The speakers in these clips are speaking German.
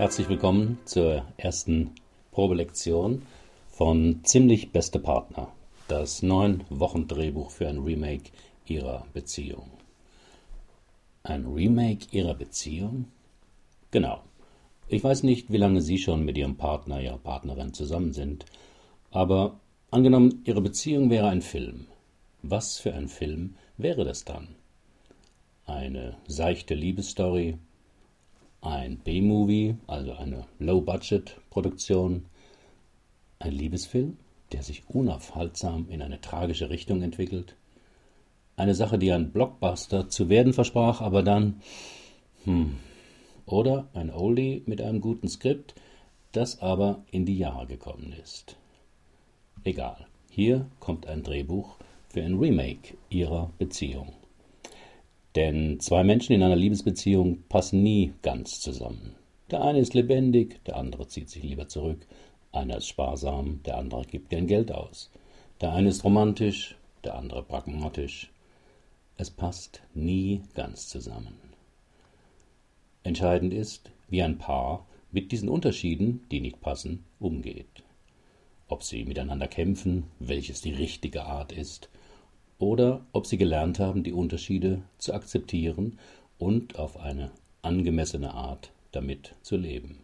Herzlich willkommen zur ersten Probelektion von Ziemlich Beste Partner, das neun Wochen Drehbuch für ein Remake Ihrer Beziehung. Ein Remake Ihrer Beziehung? Genau. Ich weiß nicht, wie lange Sie schon mit Ihrem Partner, Ihrer Partnerin zusammen sind, aber angenommen, Ihre Beziehung wäre ein Film. Was für ein Film wäre das dann? Eine seichte Liebesstory, ein B-Movie, also eine Low-Budget-Produktion, ein Liebesfilm, der sich unaufhaltsam in eine tragische Richtung entwickelt, eine Sache, die ein Blockbuster zu werden versprach, aber dann, hm, oder ein Oldie mit einem guten Skript, das aber in die Jahre gekommen ist. Egal, hier kommt ein Drehbuch für ein Remake ihrer Beziehung. Denn zwei Menschen in einer Liebesbeziehung passen nie ganz zusammen. Der eine ist lebendig, der andere zieht sich lieber zurück. Einer ist sparsam, der andere gibt gern Geld aus. Der eine ist romantisch, der andere pragmatisch. Es passt nie ganz zusammen. Entscheidend ist, wie ein Paar mit diesen Unterschieden, die nicht passen, umgeht. Ob sie miteinander kämpfen, welches die richtige Art ist, oder ob sie gelernt haben, die Unterschiede zu akzeptieren und auf eine angemessene Art damit zu leben.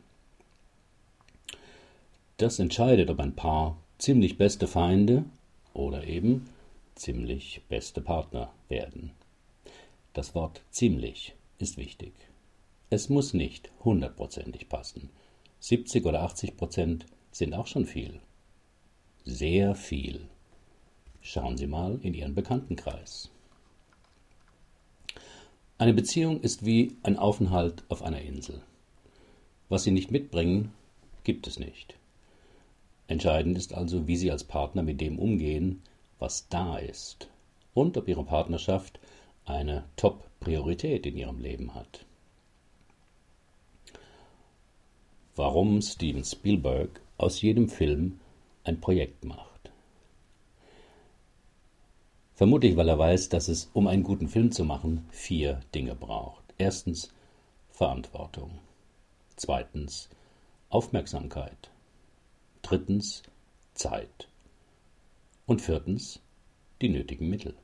Das entscheidet, ob ein Paar ziemlich beste Feinde oder eben ziemlich beste Partner werden. Das Wort ziemlich ist wichtig. Es muss nicht hundertprozentig passen. 70 oder 80 Prozent sind auch schon viel. Sehr viel. Schauen Sie mal in Ihren Bekanntenkreis. Eine Beziehung ist wie ein Aufenthalt auf einer Insel. Was Sie nicht mitbringen, gibt es nicht. Entscheidend ist also, wie Sie als Partner mit dem umgehen, was da ist und ob Ihre Partnerschaft eine Top-Priorität in Ihrem Leben hat. Warum Steven Spielberg aus jedem Film ein Projekt macht. Vermutlich, weil er weiß, dass es, um einen guten Film zu machen, vier Dinge braucht. Erstens Verantwortung. Zweitens Aufmerksamkeit. Drittens Zeit. Und viertens die nötigen Mittel.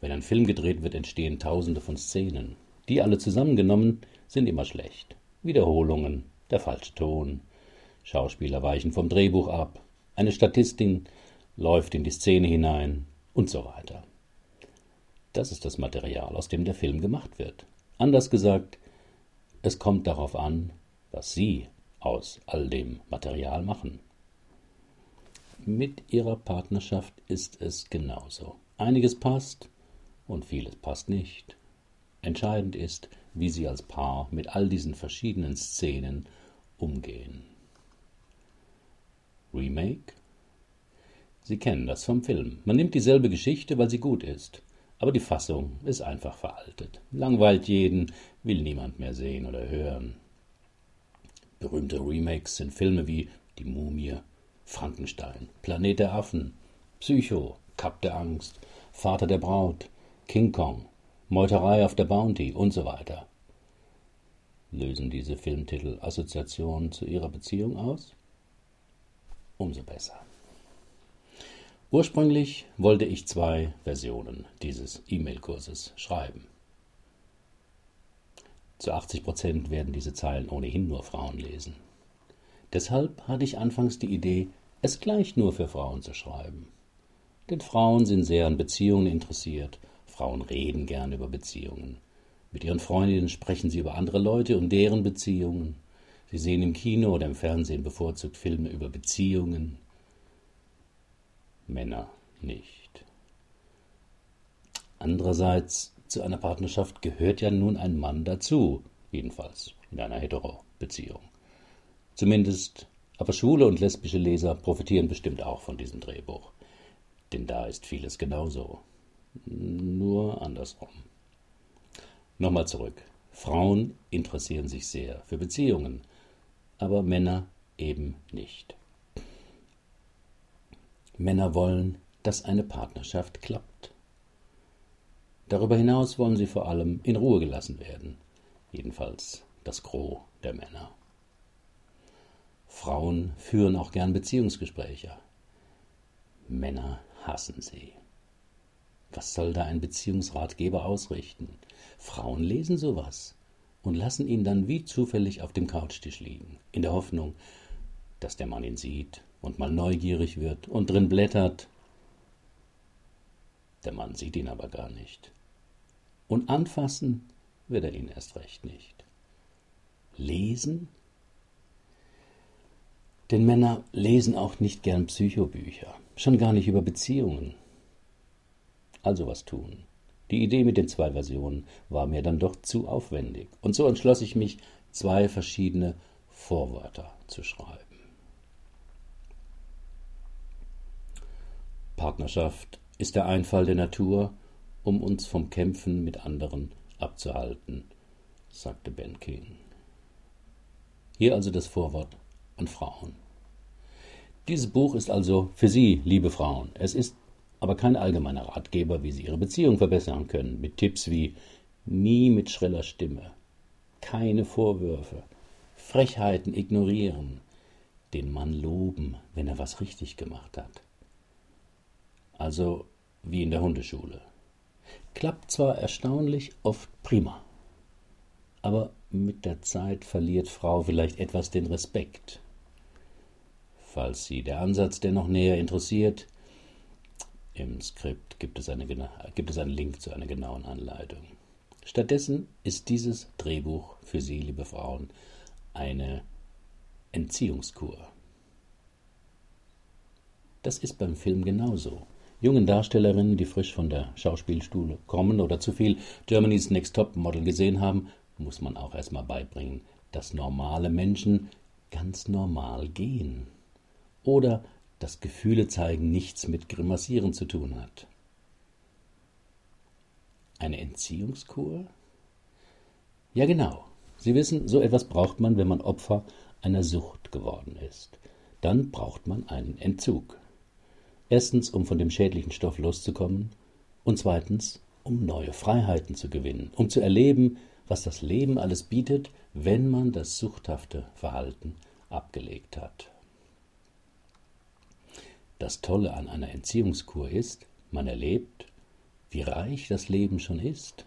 Wenn ein Film gedreht wird, entstehen tausende von Szenen. Die alle zusammengenommen sind immer schlecht. Wiederholungen, der falsche Ton, Schauspieler weichen vom Drehbuch ab, eine Statistin läuft in die Szene hinein und so weiter. Das ist das Material, aus dem der Film gemacht wird. Anders gesagt, es kommt darauf an, was Sie aus all dem Material machen. Mit Ihrer Partnerschaft ist es genauso. Einiges passt und vieles passt nicht. Entscheidend ist, wie Sie als Paar mit all diesen verschiedenen Szenen umgehen. Remake Sie kennen das vom Film. Man nimmt dieselbe Geschichte, weil sie gut ist. Aber die Fassung ist einfach veraltet. Langweilt jeden, will niemand mehr sehen oder hören. Berühmte Remakes sind Filme wie Die Mumie, Frankenstein, Planet der Affen, Psycho, Kap der Angst, Vater der Braut, King Kong, Meuterei auf der Bounty und so weiter. Lösen diese Filmtitel Assoziationen zu Ihrer Beziehung aus? Umso besser. Ursprünglich wollte ich zwei Versionen dieses E-Mail-Kurses schreiben. Zu 80 Prozent werden diese Zeilen ohnehin nur Frauen lesen. Deshalb hatte ich anfangs die Idee, es gleich nur für Frauen zu schreiben. Denn Frauen sind sehr an Beziehungen interessiert, Frauen reden gern über Beziehungen. Mit ihren Freundinnen sprechen sie über andere Leute und deren Beziehungen. Sie sehen im Kino oder im Fernsehen bevorzugt Filme über Beziehungen, Männer nicht. Andererseits, zu einer Partnerschaft gehört ja nun ein Mann dazu, jedenfalls in einer Hetero-Beziehung. Zumindest, aber schwule und lesbische Leser profitieren bestimmt auch von diesem Drehbuch. Denn da ist vieles genauso. Nur andersrum. Nochmal zurück. Frauen interessieren sich sehr für Beziehungen, aber Männer eben nicht. Männer wollen, dass eine Partnerschaft klappt. Darüber hinaus wollen sie vor allem in Ruhe gelassen werden, jedenfalls das Gros der Männer. Frauen führen auch gern Beziehungsgespräche. Männer hassen sie. Was soll da ein Beziehungsratgeber ausrichten? Frauen lesen sowas und lassen ihn dann wie zufällig auf dem Couchtisch liegen, in der Hoffnung, dass der Mann ihn sieht und mal neugierig wird und drin blättert. Der Mann sieht ihn aber gar nicht. Und anfassen wird er ihn erst recht nicht. Lesen? Denn Männer lesen auch nicht gern Psychobücher, schon gar nicht über Beziehungen. Also was tun? Die Idee mit den zwei Versionen war mir dann doch zu aufwendig, und so entschloss ich mich, zwei verschiedene Vorwörter zu schreiben. Partnerschaft ist der Einfall der Natur, um uns vom Kämpfen mit anderen abzuhalten, sagte Ben King. Hier also das Vorwort an Frauen. Dieses Buch ist also für Sie, liebe Frauen. Es ist aber kein allgemeiner Ratgeber, wie Sie Ihre Beziehung verbessern können, mit Tipps wie nie mit schreller Stimme, keine Vorwürfe, Frechheiten ignorieren, den Mann loben, wenn er was richtig gemacht hat. Also wie in der Hundeschule. Klappt zwar erstaunlich oft prima, aber mit der Zeit verliert Frau vielleicht etwas den Respekt. Falls Sie der Ansatz dennoch näher interessiert, im Skript gibt es, eine, gibt es einen Link zu einer genauen Anleitung. Stattdessen ist dieses Drehbuch für Sie, liebe Frauen, eine Entziehungskur. Das ist beim Film genauso. Jungen Darstellerinnen, die frisch von der Schauspielstuhle kommen oder zu viel Germany's Next Top Model gesehen haben, muss man auch erstmal beibringen, dass normale Menschen ganz normal gehen. Oder dass Gefühle zeigen nichts mit Grimassieren zu tun hat. Eine Entziehungskur? Ja genau. Sie wissen, so etwas braucht man, wenn man Opfer einer Sucht geworden ist. Dann braucht man einen Entzug. Erstens, um von dem schädlichen Stoff loszukommen und zweitens, um neue Freiheiten zu gewinnen, um zu erleben, was das Leben alles bietet, wenn man das suchthafte Verhalten abgelegt hat. Das Tolle an einer Entziehungskur ist, man erlebt, wie reich das Leben schon ist.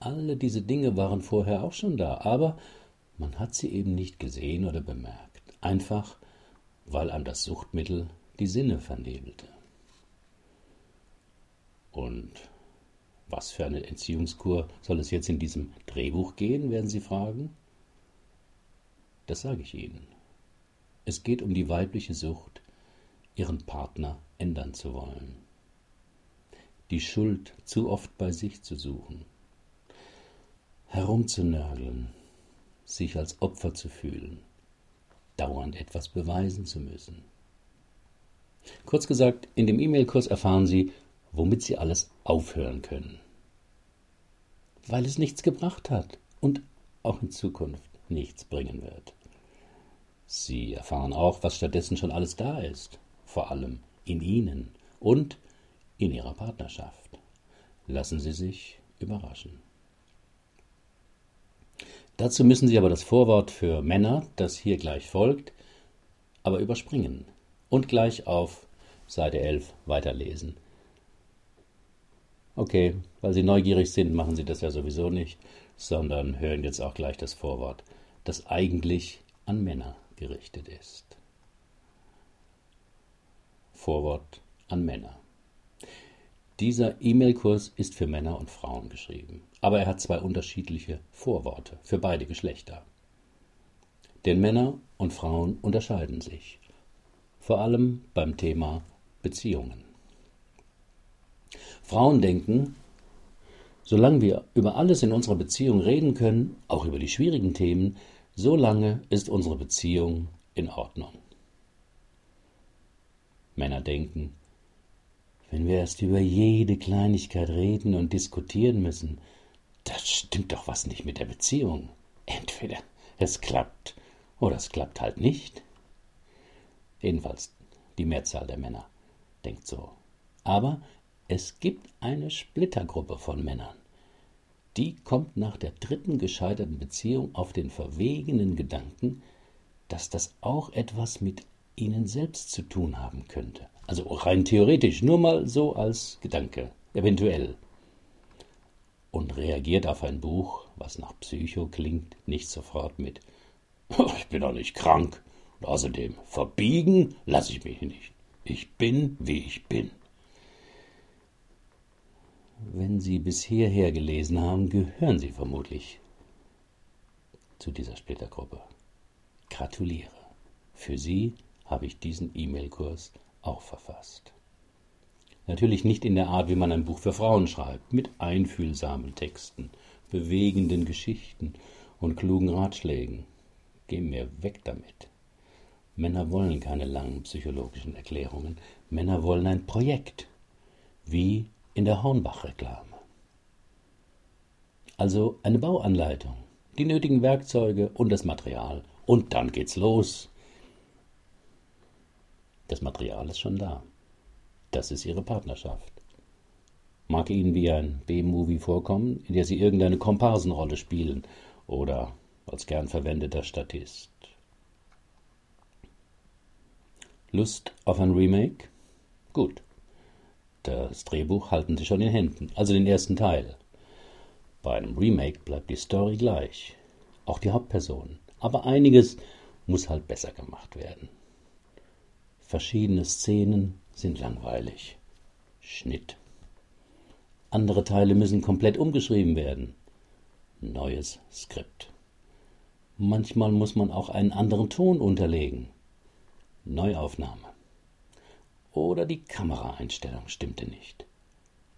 Alle diese Dinge waren vorher auch schon da, aber man hat sie eben nicht gesehen oder bemerkt, einfach weil an das Suchtmittel die Sinne vernebelte. Und was für eine Entziehungskur soll es jetzt in diesem Drehbuch gehen, werden Sie fragen? Das sage ich Ihnen. Es geht um die weibliche Sucht, ihren Partner ändern zu wollen. Die Schuld zu oft bei sich zu suchen. Herumzunörgeln, sich als Opfer zu fühlen, dauernd etwas beweisen zu müssen. Kurz gesagt, in dem E-Mail-Kurs erfahren Sie, womit Sie alles aufhören können. Weil es nichts gebracht hat und auch in Zukunft nichts bringen wird. Sie erfahren auch, was stattdessen schon alles da ist, vor allem in Ihnen und in Ihrer Partnerschaft. Lassen Sie sich überraschen. Dazu müssen Sie aber das Vorwort für Männer, das hier gleich folgt, aber überspringen und gleich auf Seite 11 weiterlesen. Okay, weil Sie neugierig sind, machen Sie das ja sowieso nicht, sondern hören jetzt auch gleich das Vorwort, das eigentlich an Männer gerichtet ist. Vorwort an Männer. Dieser E-Mail-Kurs ist für Männer und Frauen geschrieben, aber er hat zwei unterschiedliche Vorworte für beide Geschlechter. Denn Männer und Frauen unterscheiden sich vor allem beim Thema Beziehungen. Frauen denken, solange wir über alles in unserer Beziehung reden können, auch über die schwierigen Themen, solange ist unsere Beziehung in Ordnung. Männer denken, wenn wir erst über jede Kleinigkeit reden und diskutieren müssen, da stimmt doch was nicht mit der Beziehung. Entweder es klappt oder es klappt halt nicht. Jedenfalls die Mehrzahl der Männer denkt so. Aber es gibt eine Splittergruppe von Männern, die kommt nach der dritten gescheiterten Beziehung auf den verwegenen Gedanken, dass das auch etwas mit ihnen selbst zu tun haben könnte. Also rein theoretisch, nur mal so als Gedanke, eventuell. Und reagiert auf ein Buch, was nach Psycho klingt, nicht sofort mit Ich bin doch nicht krank. Und außerdem, verbiegen lasse ich mich nicht. Ich bin, wie ich bin. Wenn Sie bis hierher gelesen haben, gehören Sie vermutlich zu dieser Splittergruppe. Gratuliere. Für Sie habe ich diesen E-Mail-Kurs auch verfasst. Natürlich nicht in der Art, wie man ein Buch für Frauen schreibt, mit einfühlsamen Texten, bewegenden Geschichten und klugen Ratschlägen. Geh mir weg damit. Männer wollen keine langen psychologischen Erklärungen. Männer wollen ein Projekt. Wie in der Hornbach-Reklame. Also eine Bauanleitung, die nötigen Werkzeuge und das Material. Und dann geht's los. Das Material ist schon da. Das ist ihre Partnerschaft. Mag ihnen wie ein B-Movie vorkommen, in der sie irgendeine Komparsenrolle spielen oder als gern verwendeter Statist. Lust auf ein Remake? Gut. Das Drehbuch halten Sie schon in Händen, also den ersten Teil. Bei einem Remake bleibt die Story gleich, auch die Hauptperson, aber einiges muss halt besser gemacht werden. Verschiedene Szenen sind langweilig. Schnitt. Andere Teile müssen komplett umgeschrieben werden. Neues Skript. Manchmal muss man auch einen anderen Ton unterlegen. Neuaufnahme. Oder die Kameraeinstellung stimmte nicht.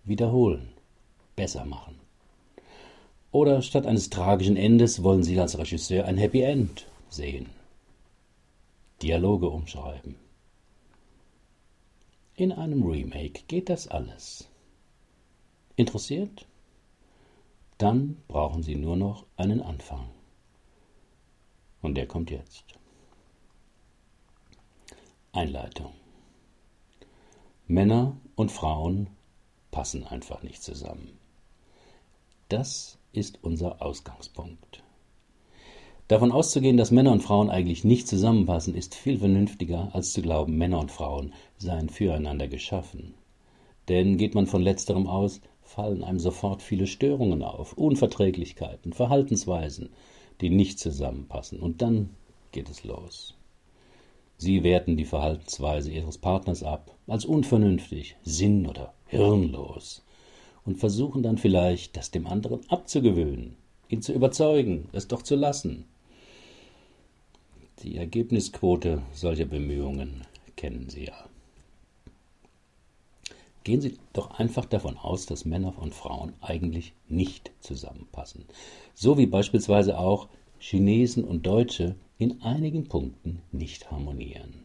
Wiederholen. Besser machen. Oder statt eines tragischen Endes wollen Sie als Regisseur ein Happy End sehen. Dialoge umschreiben. In einem Remake geht das alles. Interessiert? Dann brauchen Sie nur noch einen Anfang. Und der kommt jetzt. Einleitung. Männer und Frauen passen einfach nicht zusammen. Das ist unser Ausgangspunkt. Davon auszugehen, dass Männer und Frauen eigentlich nicht zusammenpassen, ist viel vernünftiger, als zu glauben, Männer und Frauen seien füreinander geschaffen. Denn geht man von letzterem aus, fallen einem sofort viele Störungen auf, Unverträglichkeiten, Verhaltensweisen, die nicht zusammenpassen, und dann geht es los. Sie werten die Verhaltensweise ihres Partners ab, als unvernünftig, sinn- oder hirnlos, und versuchen dann vielleicht, das dem anderen abzugewöhnen, ihn zu überzeugen, es doch zu lassen. Die Ergebnisquote solcher Bemühungen kennen Sie ja. Gehen Sie doch einfach davon aus, dass Männer und Frauen eigentlich nicht zusammenpassen. So wie beispielsweise auch Chinesen und Deutsche in einigen Punkten nicht harmonieren.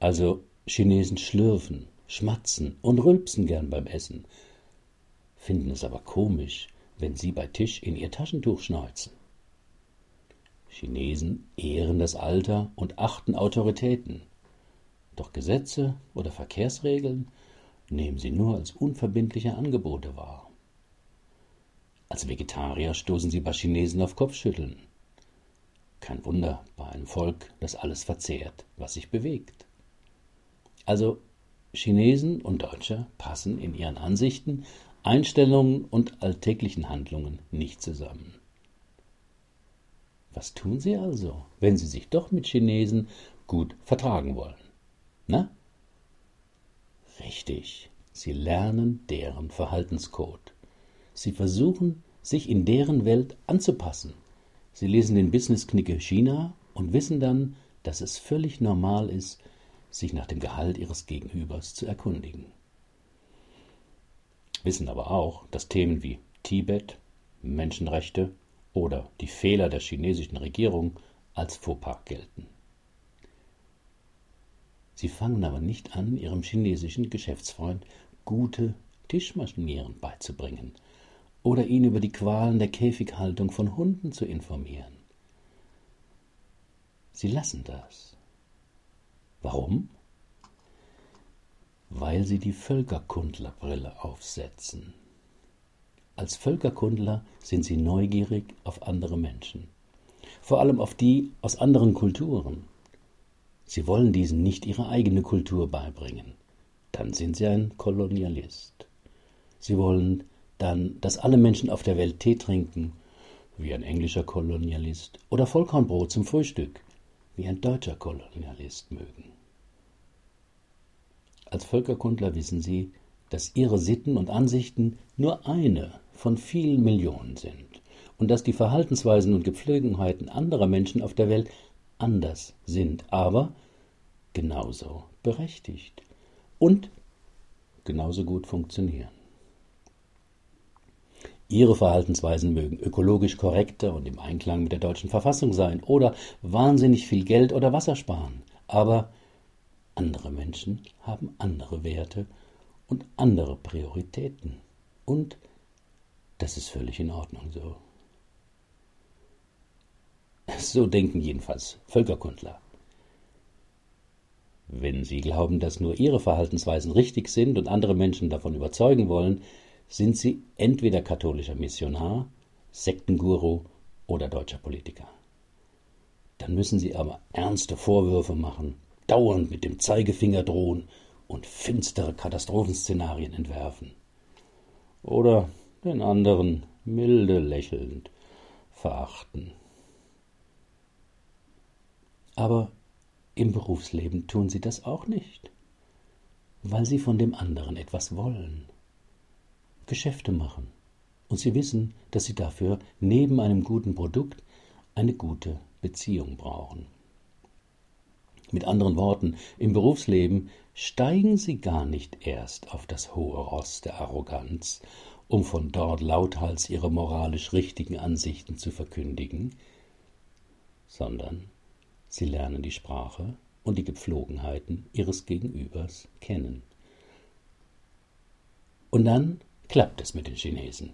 Also Chinesen schlürfen, schmatzen und rülpsen gern beim Essen, finden es aber komisch, wenn sie bei Tisch in ihr Taschentuch schneuzen. Chinesen ehren das Alter und achten Autoritäten. Doch Gesetze oder Verkehrsregeln nehmen sie nur als unverbindliche Angebote wahr. Als Vegetarier stoßen sie bei Chinesen auf Kopfschütteln. Kein Wunder bei einem Volk, das alles verzehrt, was sich bewegt. Also Chinesen und Deutsche passen in ihren Ansichten, Einstellungen und alltäglichen Handlungen nicht zusammen. Was tun sie also, wenn sie sich doch mit Chinesen gut vertragen wollen? Na? Richtig, sie lernen deren Verhaltenscode. Sie versuchen, sich in deren Welt anzupassen. Sie lesen den Business-Knicke China und wissen dann, dass es völlig normal ist, sich nach dem Gehalt ihres Gegenübers zu erkundigen. Wissen aber auch, dass Themen wie Tibet, Menschenrechte oder die Fehler der chinesischen Regierung als Fauxpas gelten. Sie fangen aber nicht an, ihrem chinesischen Geschäftsfreund gute Tischmaschinieren beizubringen oder ihn über die Qualen der Käfighaltung von Hunden zu informieren. Sie lassen das. Warum? Weil sie die Völkerkundlerbrille aufsetzen. Als Völkerkundler sind sie neugierig auf andere Menschen, vor allem auf die aus anderen Kulturen. Sie wollen diesen nicht ihre eigene Kultur beibringen, dann sind sie ein Kolonialist. Sie wollen dann, dass alle Menschen auf der Welt Tee trinken, wie ein englischer Kolonialist, oder Vollkornbrot zum Frühstück, wie ein deutscher Kolonialist mögen. Als Völkerkundler wissen sie, dass ihre Sitten und Ansichten nur eine von vielen Millionen sind und dass die Verhaltensweisen und Gepflogenheiten anderer Menschen auf der Welt anders sind, aber genauso berechtigt und genauso gut funktionieren. Ihre Verhaltensweisen mögen ökologisch korrekter und im Einklang mit der deutschen Verfassung sein oder wahnsinnig viel Geld oder Wasser sparen, aber andere Menschen haben andere Werte und andere Prioritäten. Und das ist völlig in Ordnung so. So denken jedenfalls Völkerkundler. Wenn sie glauben, dass nur ihre Verhaltensweisen richtig sind und andere Menschen davon überzeugen wollen, sind sie entweder katholischer Missionar, Sektenguru oder deutscher Politiker. Dann müssen sie aber ernste Vorwürfe machen, dauernd mit dem Zeigefinger drohen und finstere Katastrophenszenarien entwerfen. Oder den anderen milde lächelnd verachten. Aber im Berufsleben tun sie das auch nicht, weil sie von dem anderen etwas wollen. Geschäfte machen. Und sie wissen, dass sie dafür neben einem guten Produkt eine gute Beziehung brauchen. Mit anderen Worten, im Berufsleben steigen sie gar nicht erst auf das hohe Ross der Arroganz, um von dort lauthals ihre moralisch richtigen Ansichten zu verkündigen, sondern sie lernen die Sprache und die Gepflogenheiten ihres Gegenübers kennen. Und dann klappt es mit den Chinesen.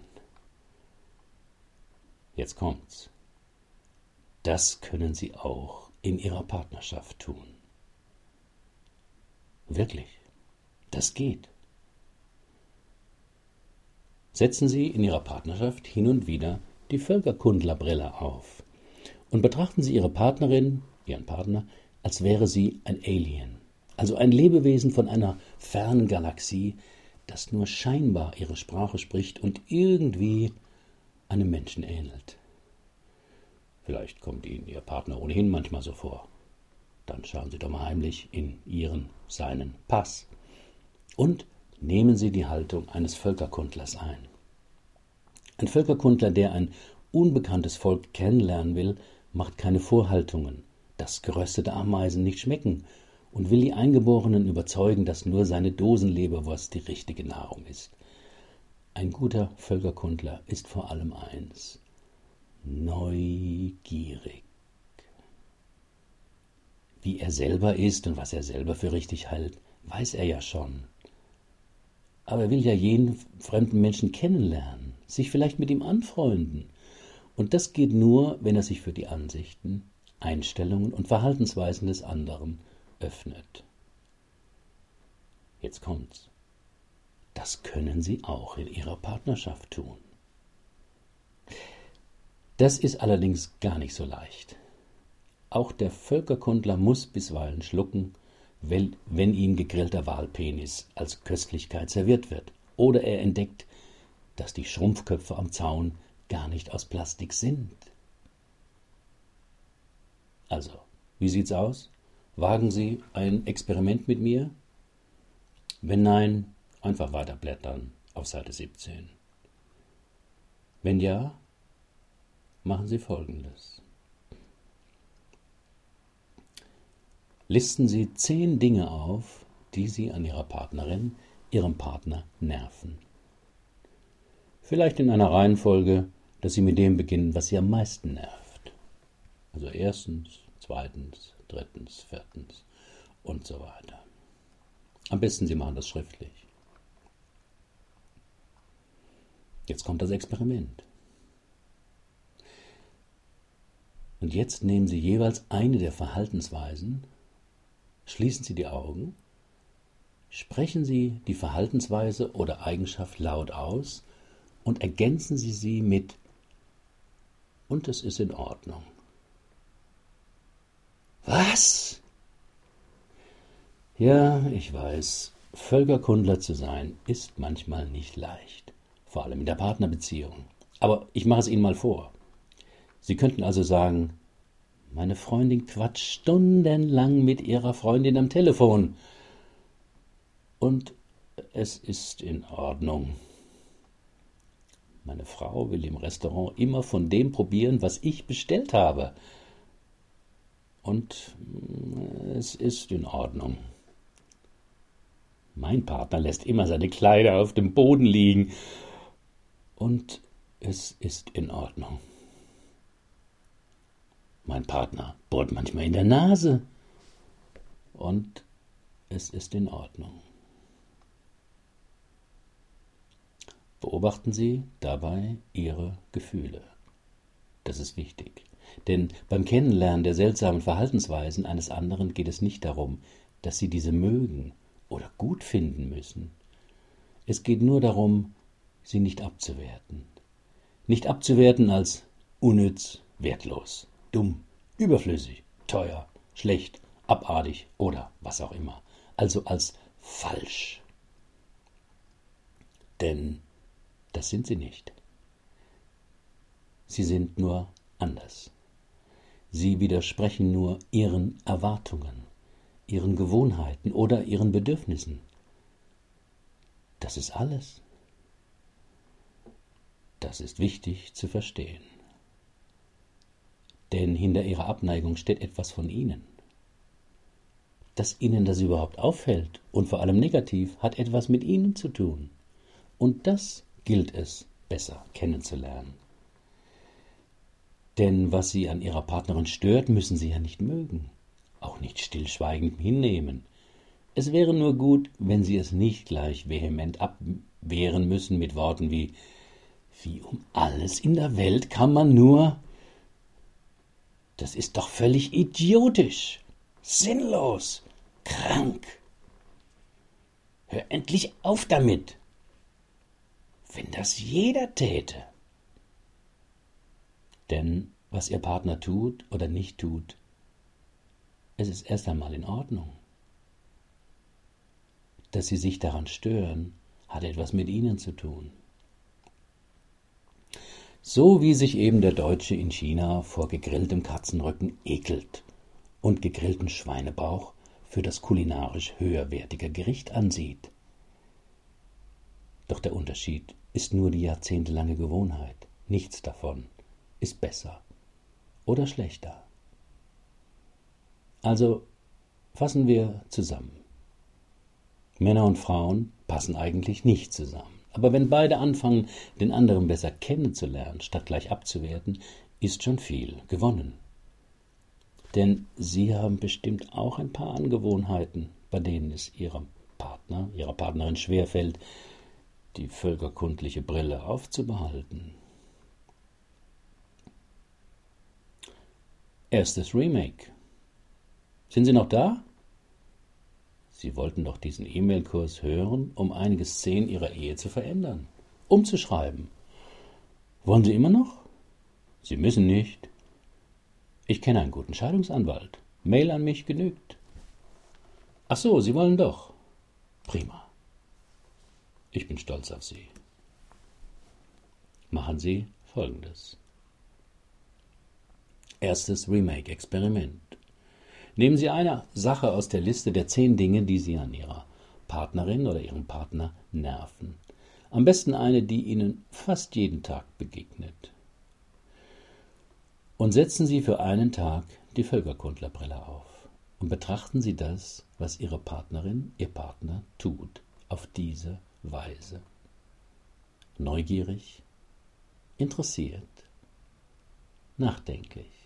Jetzt kommt's. Das können Sie auch in Ihrer Partnerschaft tun. Wirklich, das geht. Setzen Sie in Ihrer Partnerschaft hin und wieder die Völkerkundlerbrille auf und betrachten Sie Ihre Partnerin, Ihren Partner, als wäre sie ein Alien, also ein Lebewesen von einer fernen Galaxie, das nur scheinbar ihre Sprache spricht und irgendwie einem Menschen ähnelt. Vielleicht kommt Ihnen Ihr Partner ohnehin manchmal so vor. Dann schauen Sie doch mal heimlich in Ihren, seinen Pass und nehmen Sie die Haltung eines Völkerkundlers ein. Ein Völkerkundler, der ein unbekanntes Volk kennenlernen will, macht keine Vorhaltungen, dass geröstete Ameisen nicht schmecken und will die Eingeborenen überzeugen, dass nur seine Dosenleberwurst die richtige Nahrung ist. Ein guter Völkerkundler ist vor allem eins neugierig. Wie er selber ist und was er selber für richtig hält, weiß er ja schon. Aber er will ja jeden fremden Menschen kennenlernen, sich vielleicht mit ihm anfreunden. Und das geht nur, wenn er sich für die Ansichten, Einstellungen und Verhaltensweisen des anderen öffnet. Jetzt kommt's. Das können Sie auch in Ihrer Partnerschaft tun. Das ist allerdings gar nicht so leicht. Auch der Völkerkundler muss bisweilen schlucken, wenn, wenn ihm gegrillter Walpenis als Köstlichkeit serviert wird. Oder er entdeckt, dass die Schrumpfköpfe am Zaun gar nicht aus Plastik sind. Also, wie sieht's aus? Wagen Sie ein Experiment mit mir? Wenn nein, einfach weiterblättern auf Seite 17. Wenn ja, machen Sie Folgendes. Listen Sie zehn Dinge auf, die Sie an Ihrer Partnerin, Ihrem Partner nerven. Vielleicht in einer Reihenfolge, dass Sie mit dem beginnen, was Sie am meisten nervt. Also erstens, zweitens, drittens, viertens und so weiter. Am besten Sie machen das schriftlich. Jetzt kommt das Experiment. Und jetzt nehmen Sie jeweils eine der Verhaltensweisen, schließen Sie die Augen, sprechen Sie die Verhaltensweise oder Eigenschaft laut aus und ergänzen Sie sie mit und es ist in Ordnung. Was? Ja, ich weiß, Völkerkundler zu sein ist manchmal nicht leicht, vor allem in der Partnerbeziehung. Aber ich mache es Ihnen mal vor. Sie könnten also sagen, meine Freundin quatscht stundenlang mit ihrer Freundin am Telefon. Und es ist in Ordnung. Meine Frau will im Restaurant immer von dem probieren, was ich bestellt habe. Und mm, es ist in Ordnung. Mein Partner lässt immer seine Kleider auf dem Boden liegen. Und es ist in Ordnung. Mein Partner bohrt manchmal in der Nase. Und es ist in Ordnung. Beobachten Sie dabei Ihre Gefühle. Das ist wichtig. Denn beim Kennenlernen der seltsamen Verhaltensweisen eines anderen geht es nicht darum, dass Sie diese mögen oder gut finden müssen. Es geht nur darum, sie nicht abzuwerten. Nicht abzuwerten als unnütz, wertlos dumm, überflüssig, teuer, schlecht, abartig oder was auch immer. Also als falsch. Denn das sind sie nicht. Sie sind nur anders. Sie widersprechen nur ihren Erwartungen, ihren Gewohnheiten oder ihren Bedürfnissen. Das ist alles. Das ist wichtig zu verstehen denn hinter ihrer Abneigung steht etwas von ihnen. Dass ihnen das überhaupt auffällt und vor allem negativ, hat etwas mit ihnen zu tun. Und das gilt es besser kennenzulernen. Denn was sie an ihrer Partnerin stört, müssen sie ja nicht mögen, auch nicht stillschweigend hinnehmen. Es wäre nur gut, wenn sie es nicht gleich vehement abwehren müssen mit Worten wie Wie um alles in der Welt kann man nur das ist doch völlig idiotisch, sinnlos, krank. Hör endlich auf damit. Wenn das jeder täte. Denn was Ihr Partner tut oder nicht tut, es ist erst einmal in Ordnung. Dass Sie sich daran stören, hat etwas mit Ihnen zu tun. So wie sich eben der Deutsche in China vor gegrilltem Katzenrücken ekelt und gegrillten Schweinebauch für das kulinarisch höherwertige Gericht ansieht. Doch der Unterschied ist nur die jahrzehntelange Gewohnheit. Nichts davon ist besser oder schlechter. Also fassen wir zusammen. Männer und Frauen passen eigentlich nicht zusammen. Aber wenn beide anfangen, den anderen besser kennenzulernen, statt gleich abzuwerten, ist schon viel gewonnen. Denn Sie haben bestimmt auch ein paar Angewohnheiten, bei denen es Ihrem Partner, Ihrer Partnerin schwerfällt, die völkerkundliche Brille aufzubehalten. Erstes Remake. Sind Sie noch da? Sie wollten doch diesen E-Mail-Kurs hören, um einige Szenen Ihrer Ehe zu verändern, umzuschreiben. Wollen Sie immer noch? Sie müssen nicht. Ich kenne einen guten Scheidungsanwalt. Mail an mich genügt. Ach so, Sie wollen doch. Prima. Ich bin stolz auf Sie. Machen Sie Folgendes. Erstes Remake-Experiment. Nehmen Sie eine Sache aus der Liste der zehn Dinge, die Sie an Ihrer Partnerin oder Ihrem Partner nerven. Am besten eine, die Ihnen fast jeden Tag begegnet. Und setzen Sie für einen Tag die Völkerkundlerbrille auf und betrachten Sie das, was Ihre Partnerin, Ihr Partner tut, auf diese Weise. Neugierig, interessiert, nachdenklich.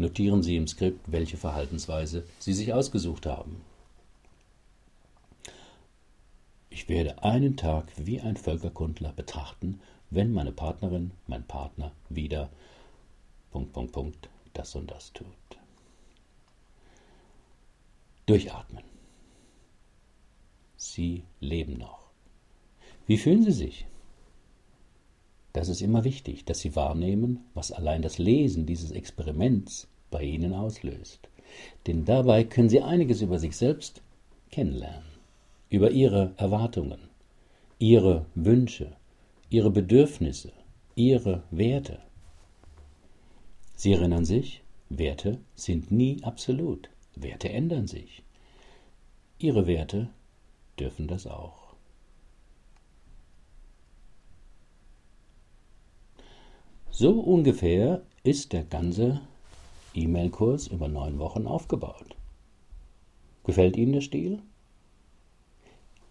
Notieren Sie im Skript, welche Verhaltensweise Sie sich ausgesucht haben. Ich werde einen Tag wie ein Völkerkundler betrachten, wenn meine Partnerin, mein Partner wieder Punkt, Punkt, Punkt, das und das tut. Durchatmen. Sie leben noch. Wie fühlen Sie sich? Das ist immer wichtig, dass Sie wahrnehmen, was allein das Lesen dieses Experiments bei Ihnen auslöst. Denn dabei können Sie einiges über sich selbst kennenlernen, über Ihre Erwartungen, Ihre Wünsche, Ihre Bedürfnisse, Ihre Werte. Sie erinnern sich, Werte sind nie absolut. Werte ändern sich. Ihre Werte dürfen das auch. So ungefähr ist der ganze E-Mail-Kurs über neun Wochen aufgebaut. Gefällt Ihnen der Stil?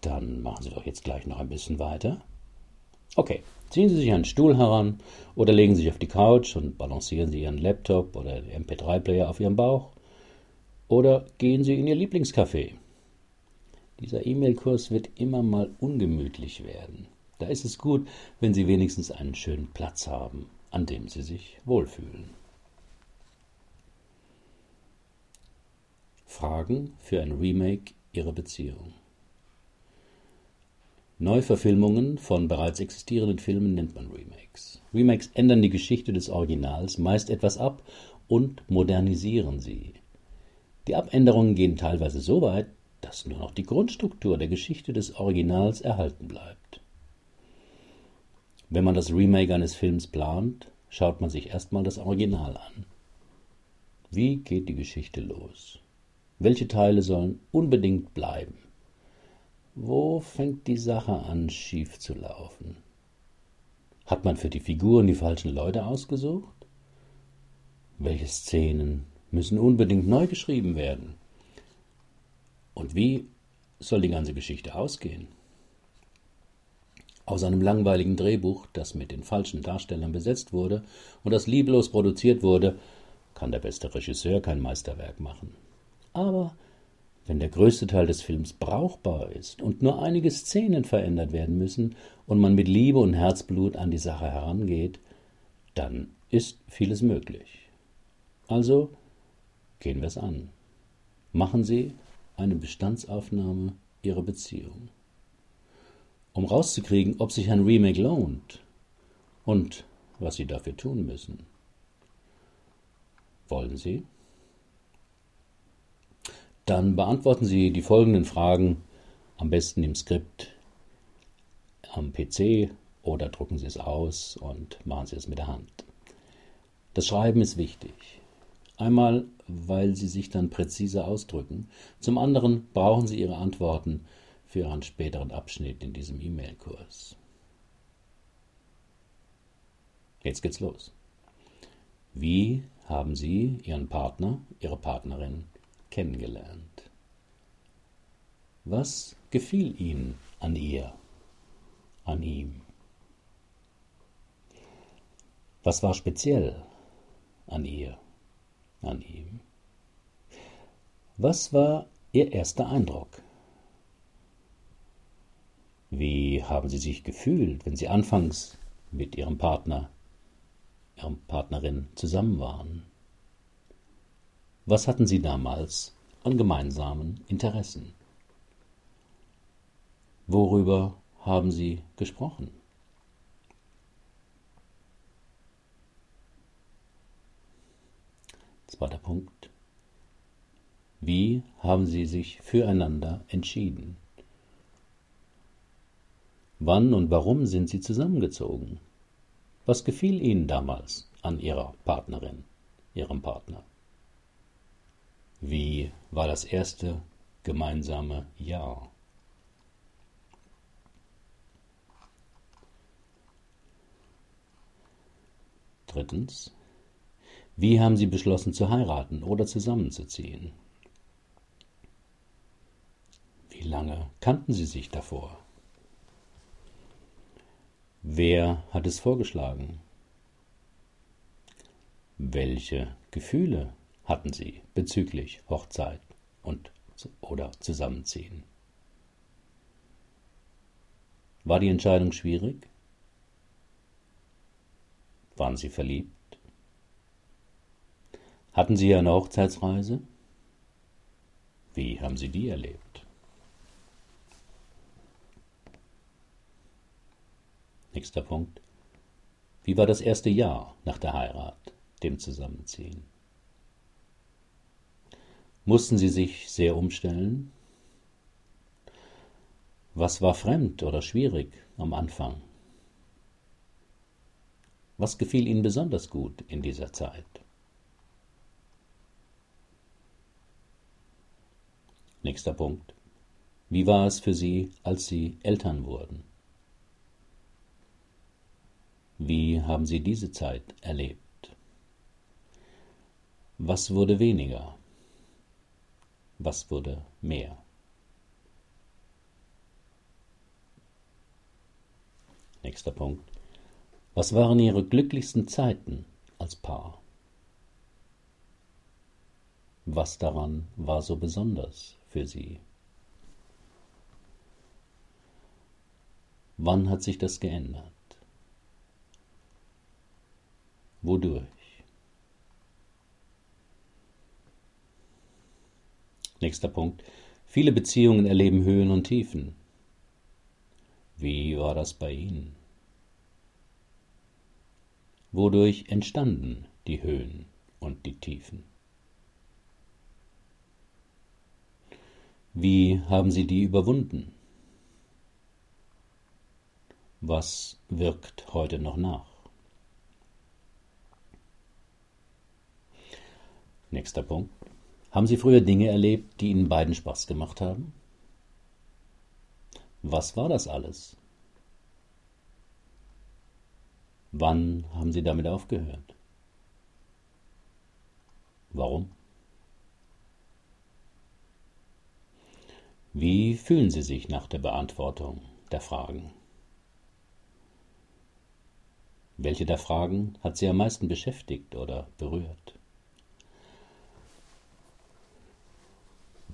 Dann machen Sie doch jetzt gleich noch ein bisschen weiter. Okay, ziehen Sie sich einen Stuhl heran oder legen Sie sich auf die Couch und balancieren Sie Ihren Laptop oder den MP3-Player auf Ihrem Bauch. Oder gehen Sie in Ihr Lieblingscafé. Dieser E-Mail-Kurs wird immer mal ungemütlich werden. Da ist es gut, wenn Sie wenigstens einen schönen Platz haben an dem sie sich wohlfühlen. Fragen für ein Remake ihrer Beziehung. Neuverfilmungen von bereits existierenden Filmen nennt man Remakes. Remakes ändern die Geschichte des Originals meist etwas ab und modernisieren sie. Die Abänderungen gehen teilweise so weit, dass nur noch die Grundstruktur der Geschichte des Originals erhalten bleibt. Wenn man das Remake eines Films plant, schaut man sich erstmal das Original an. Wie geht die Geschichte los? Welche Teile sollen unbedingt bleiben? Wo fängt die Sache an, schief zu laufen? Hat man für die Figuren die falschen Leute ausgesucht? Welche Szenen müssen unbedingt neu geschrieben werden? Und wie soll die ganze Geschichte ausgehen? Aus einem langweiligen Drehbuch, das mit den falschen Darstellern besetzt wurde und das lieblos produziert wurde, kann der beste Regisseur kein Meisterwerk machen. Aber wenn der größte Teil des Films brauchbar ist und nur einige Szenen verändert werden müssen und man mit Liebe und Herzblut an die Sache herangeht, dann ist vieles möglich. Also gehen wir es an. Machen Sie eine Bestandsaufnahme Ihrer Beziehung um rauszukriegen, ob sich ein Remake lohnt und was Sie dafür tun müssen. Wollen Sie? Dann beantworten Sie die folgenden Fragen am besten im Skript am PC oder drucken Sie es aus und machen Sie es mit der Hand. Das Schreiben ist wichtig. Einmal, weil Sie sich dann präzise ausdrücken. Zum anderen brauchen Sie Ihre Antworten für einen späteren Abschnitt in diesem E-Mail-Kurs. Jetzt geht's los. Wie haben Sie Ihren Partner, Ihre Partnerin kennengelernt? Was gefiel Ihnen an ihr, an ihm? Was war speziell an ihr, an ihm? Was war Ihr erster Eindruck? Wie haben Sie sich gefühlt, wenn Sie anfangs mit Ihrem Partner, Ihrer Partnerin zusammen waren? Was hatten Sie damals an gemeinsamen Interessen? Worüber haben Sie gesprochen? Zweiter Punkt. Wie haben Sie sich füreinander entschieden? Wann und warum sind Sie zusammengezogen? Was gefiel Ihnen damals an Ihrer Partnerin, Ihrem Partner? Wie war das erste gemeinsame Jahr? Drittens. Wie haben Sie beschlossen zu heiraten oder zusammenzuziehen? Wie lange kannten Sie sich davor? Wer hat es vorgeschlagen? Welche Gefühle hatten Sie bezüglich Hochzeit und oder Zusammenziehen? War die Entscheidung schwierig? Waren Sie verliebt? Hatten Sie eine Hochzeitsreise? Wie haben Sie die erlebt? Nächster Punkt. Wie war das erste Jahr nach der Heirat, dem Zusammenziehen? Mussten Sie sich sehr umstellen? Was war fremd oder schwierig am Anfang? Was gefiel Ihnen besonders gut in dieser Zeit? Nächster Punkt. Wie war es für Sie, als Sie Eltern wurden? Wie haben Sie diese Zeit erlebt? Was wurde weniger? Was wurde mehr? Nächster Punkt. Was waren Ihre glücklichsten Zeiten als Paar? Was daran war so besonders für Sie? Wann hat sich das geändert? Wodurch? Nächster Punkt. Viele Beziehungen erleben Höhen und Tiefen. Wie war das bei Ihnen? Wodurch entstanden die Höhen und die Tiefen? Wie haben Sie die überwunden? Was wirkt heute noch nach? Nächster Punkt. Haben Sie früher Dinge erlebt, die Ihnen beiden Spaß gemacht haben? Was war das alles? Wann haben Sie damit aufgehört? Warum? Wie fühlen Sie sich nach der Beantwortung der Fragen? Welche der Fragen hat Sie am meisten beschäftigt oder berührt?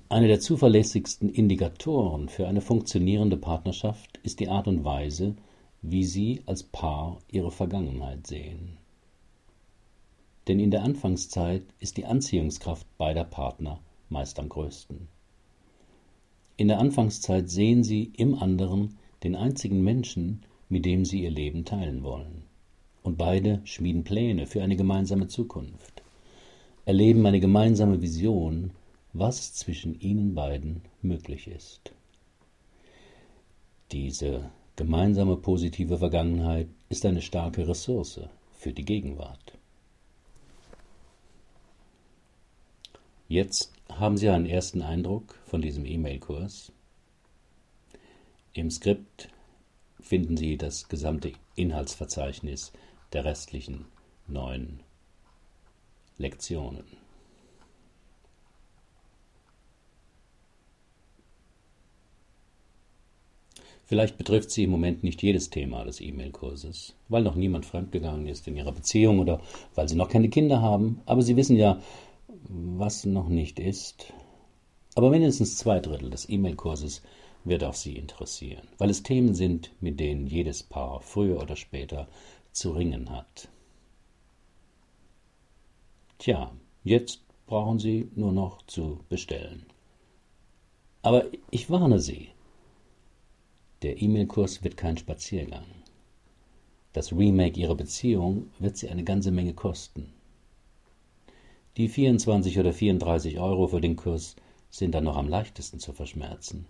Eine der zuverlässigsten Indikatoren für eine funktionierende Partnerschaft ist die Art und Weise, wie Sie als Paar Ihre Vergangenheit sehen. Denn in der Anfangszeit ist die Anziehungskraft beider Partner meist am größten. In der Anfangszeit sehen Sie im anderen den einzigen Menschen, mit dem Sie Ihr Leben teilen wollen und beide schmieden Pläne für eine gemeinsame Zukunft, erleben eine gemeinsame Vision, was zwischen ihnen beiden möglich ist. Diese gemeinsame positive Vergangenheit ist eine starke Ressource für die Gegenwart. Jetzt haben Sie einen ersten Eindruck von diesem E-Mail-Kurs. Im Skript finden Sie das gesamte Inhaltsverzeichnis der restlichen neun Lektionen. Vielleicht betrifft sie im Moment nicht jedes Thema des E-Mail-Kurses, weil noch niemand fremdgegangen ist in ihrer Beziehung oder weil sie noch keine Kinder haben, aber sie wissen ja, was noch nicht ist. Aber mindestens zwei Drittel des E-Mail-Kurses wird auch Sie interessieren, weil es Themen sind, mit denen jedes Paar früher oder später zu ringen hat. Tja, jetzt brauchen Sie nur noch zu bestellen. Aber ich warne Sie, der E-Mail-Kurs wird kein Spaziergang. Das Remake Ihrer Beziehung wird Sie eine ganze Menge kosten. Die 24 oder 34 Euro für den Kurs sind dann noch am leichtesten zu verschmerzen.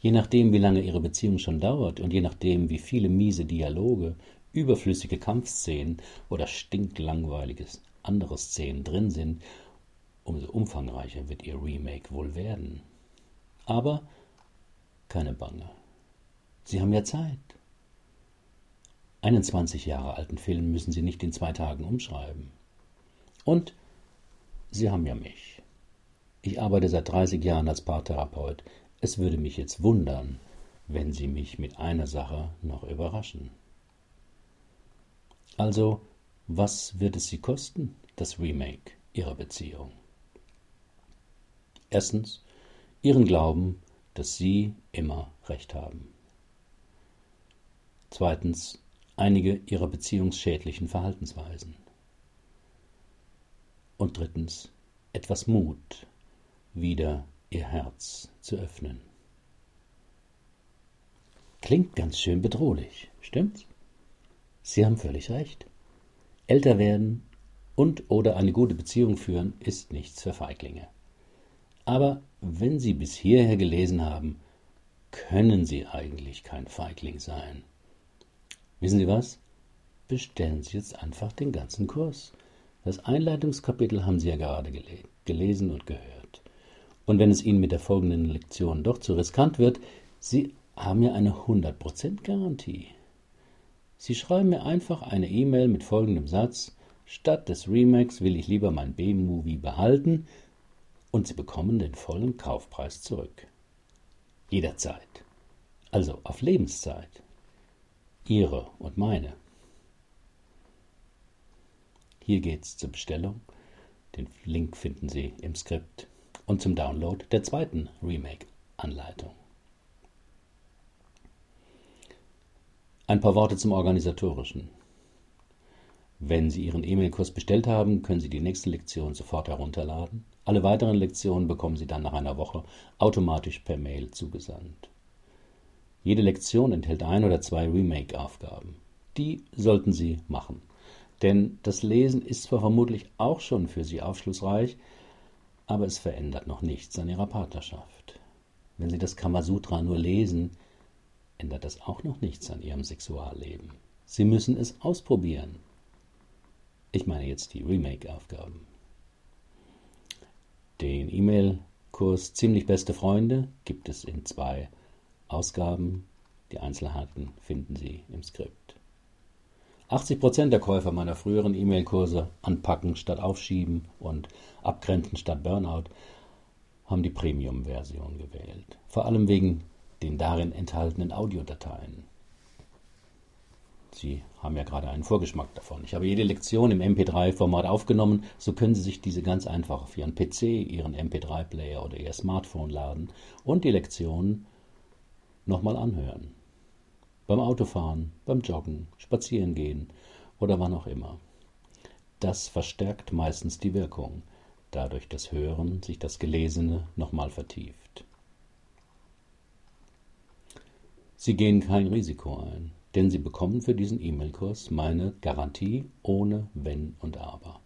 Je nachdem, wie lange Ihre Beziehung schon dauert und je nachdem, wie viele miese Dialoge überflüssige Kampfszenen oder stinklangweiliges andere Szenen drin sind, umso umfangreicher wird ihr Remake wohl werden. Aber keine Bange. Sie haben ja Zeit. Einen 20 Jahre alten Film müssen Sie nicht in zwei Tagen umschreiben. Und Sie haben ja mich. Ich arbeite seit 30 Jahren als Paartherapeut. Es würde mich jetzt wundern, wenn Sie mich mit einer Sache noch überraschen. Also, was wird es Sie kosten, das Remake Ihrer Beziehung? Erstens, Ihren Glauben, dass Sie immer recht haben. Zweitens, einige Ihrer beziehungsschädlichen Verhaltensweisen. Und drittens, etwas Mut, wieder Ihr Herz zu öffnen. Klingt ganz schön bedrohlich, stimmt's? Sie haben völlig recht. Älter werden und oder eine gute Beziehung führen ist nichts für Feiglinge. Aber wenn Sie bis hierher gelesen haben, können Sie eigentlich kein Feigling sein. Wissen Sie was? Bestellen Sie jetzt einfach den ganzen Kurs. Das Einleitungskapitel haben Sie ja gerade gele gelesen und gehört. Und wenn es Ihnen mit der folgenden Lektion doch zu riskant wird, Sie haben ja eine 100% Garantie. Sie schreiben mir einfach eine E-Mail mit folgendem Satz: Statt des Remakes will ich lieber mein B-Movie behalten und Sie bekommen den vollen Kaufpreis zurück. Jederzeit. Also auf Lebenszeit. Ihre und meine. Hier geht's zur Bestellung. Den Link finden Sie im Skript und zum Download der zweiten Remake-Anleitung. Ein paar Worte zum Organisatorischen. Wenn Sie Ihren E-Mail-Kurs bestellt haben, können Sie die nächste Lektion sofort herunterladen. Alle weiteren Lektionen bekommen Sie dann nach einer Woche automatisch per Mail zugesandt. Jede Lektion enthält ein oder zwei Remake-Aufgaben. Die sollten Sie machen. Denn das Lesen ist zwar vermutlich auch schon für Sie aufschlussreich, aber es verändert noch nichts an Ihrer Partnerschaft. Wenn Sie das Kamasutra nur lesen, ändert das auch noch nichts an Ihrem Sexualleben. Sie müssen es ausprobieren. Ich meine jetzt die Remake-Aufgaben. Den E-Mail-Kurs Ziemlich beste Freunde gibt es in zwei Ausgaben. Die Einzelheiten finden Sie im Skript. 80% der Käufer meiner früheren E-Mail-Kurse Anpacken statt Aufschieben und Abgrenzen statt Burnout haben die Premium-Version gewählt. Vor allem wegen den darin enthaltenen Audiodateien. Sie haben ja gerade einen Vorgeschmack davon. Ich habe jede Lektion im MP3-Format aufgenommen, so können Sie sich diese ganz einfach auf Ihren PC, Ihren MP3-Player oder Ihr Smartphone laden und die Lektionen nochmal anhören. Beim Autofahren, beim Joggen, Spazierengehen oder wann auch immer. Das verstärkt meistens die Wirkung, dadurch das Hören sich das Gelesene nochmal vertieft. Sie gehen kein Risiko ein denn Sie bekommen für diesen E-Mail-Kurs meine Garantie ohne Wenn und Aber.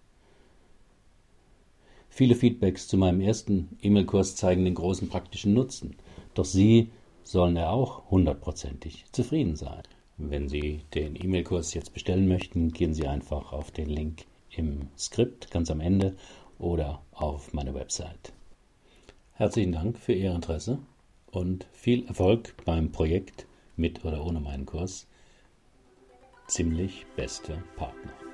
Viele Feedbacks zu meinem ersten E-Mail-Kurs zeigen den großen praktischen Nutzen, doch Sie sollen ja auch hundertprozentig zufrieden sein. Wenn Sie den E-Mail-Kurs jetzt bestellen möchten, gehen Sie einfach auf den Link im Skript ganz am Ende oder auf meine Website. Herzlichen Dank für Ihr Interesse und viel Erfolg beim Projekt mit oder ohne meinen Kurs ziemlich beste Partner.